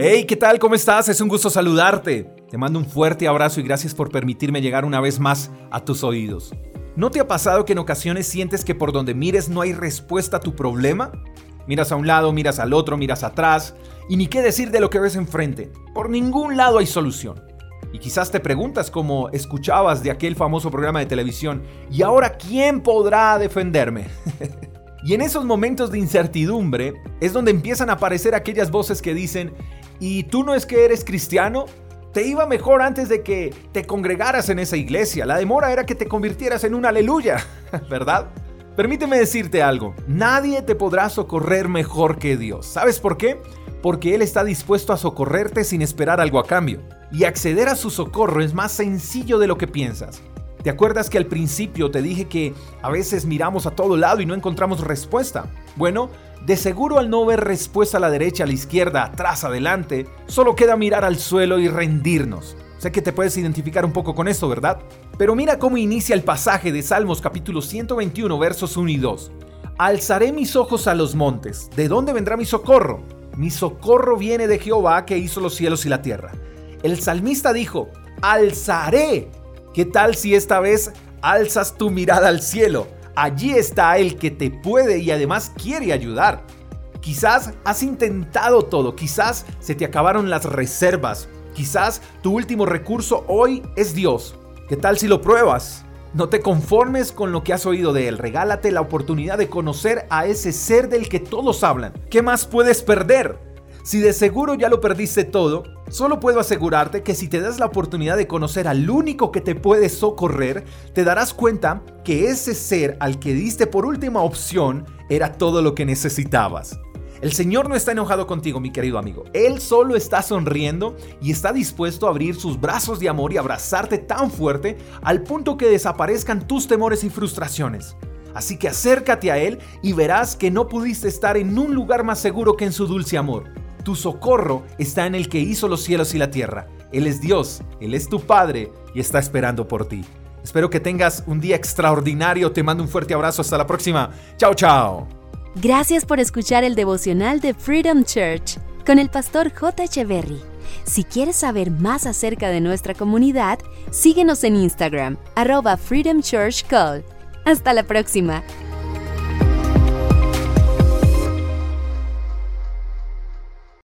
Hey, ¿qué tal? ¿Cómo estás? Es un gusto saludarte. Te mando un fuerte abrazo y gracias por permitirme llegar una vez más a tus oídos. ¿No te ha pasado que en ocasiones sientes que por donde mires no hay respuesta a tu problema? Miras a un lado, miras al otro, miras atrás y ni qué decir de lo que ves enfrente. Por ningún lado hay solución. Y quizás te preguntas como escuchabas de aquel famoso programa de televisión, ¿y ahora quién podrá defenderme? y en esos momentos de incertidumbre es donde empiezan a aparecer aquellas voces que dicen, ¿Y tú no es que eres cristiano? Te iba mejor antes de que te congregaras en esa iglesia. La demora era que te convirtieras en un aleluya, ¿verdad? Permíteme decirte algo, nadie te podrá socorrer mejor que Dios. ¿Sabes por qué? Porque Él está dispuesto a socorrerte sin esperar algo a cambio. Y acceder a su socorro es más sencillo de lo que piensas. ¿Te acuerdas que al principio te dije que a veces miramos a todo lado y no encontramos respuesta? Bueno, de seguro al no ver respuesta a la derecha, a la izquierda, atrás, adelante, solo queda mirar al suelo y rendirnos. Sé que te puedes identificar un poco con esto, ¿verdad? Pero mira cómo inicia el pasaje de Salmos capítulo 121 versos 1 y 2. Alzaré mis ojos a los montes. ¿De dónde vendrá mi socorro? Mi socorro viene de Jehová que hizo los cielos y la tierra. El salmista dijo, alzaré. ¿Qué tal si esta vez alzas tu mirada al cielo? Allí está el que te puede y además quiere ayudar. Quizás has intentado todo, quizás se te acabaron las reservas, quizás tu último recurso hoy es Dios. ¿Qué tal si lo pruebas? No te conformes con lo que has oído de Él, regálate la oportunidad de conocer a ese ser del que todos hablan. ¿Qué más puedes perder? Si de seguro ya lo perdiste todo, solo puedo asegurarte que si te das la oportunidad de conocer al único que te puede socorrer, te darás cuenta que ese ser al que diste por última opción era todo lo que necesitabas. El Señor no está enojado contigo, mi querido amigo. Él solo está sonriendo y está dispuesto a abrir sus brazos de amor y abrazarte tan fuerte al punto que desaparezcan tus temores y frustraciones. Así que acércate a Él y verás que no pudiste estar en un lugar más seguro que en su dulce amor. Tu socorro está en el que hizo los cielos y la tierra. Él es Dios, Él es tu Padre y está esperando por ti. Espero que tengas un día extraordinario. Te mando un fuerte abrazo. Hasta la próxima. Chao, chao. Gracias por escuchar el devocional de Freedom Church con el pastor J. Echeverry. Si quieres saber más acerca de nuestra comunidad, síguenos en Instagram, arroba Freedom Church Call. Hasta la próxima.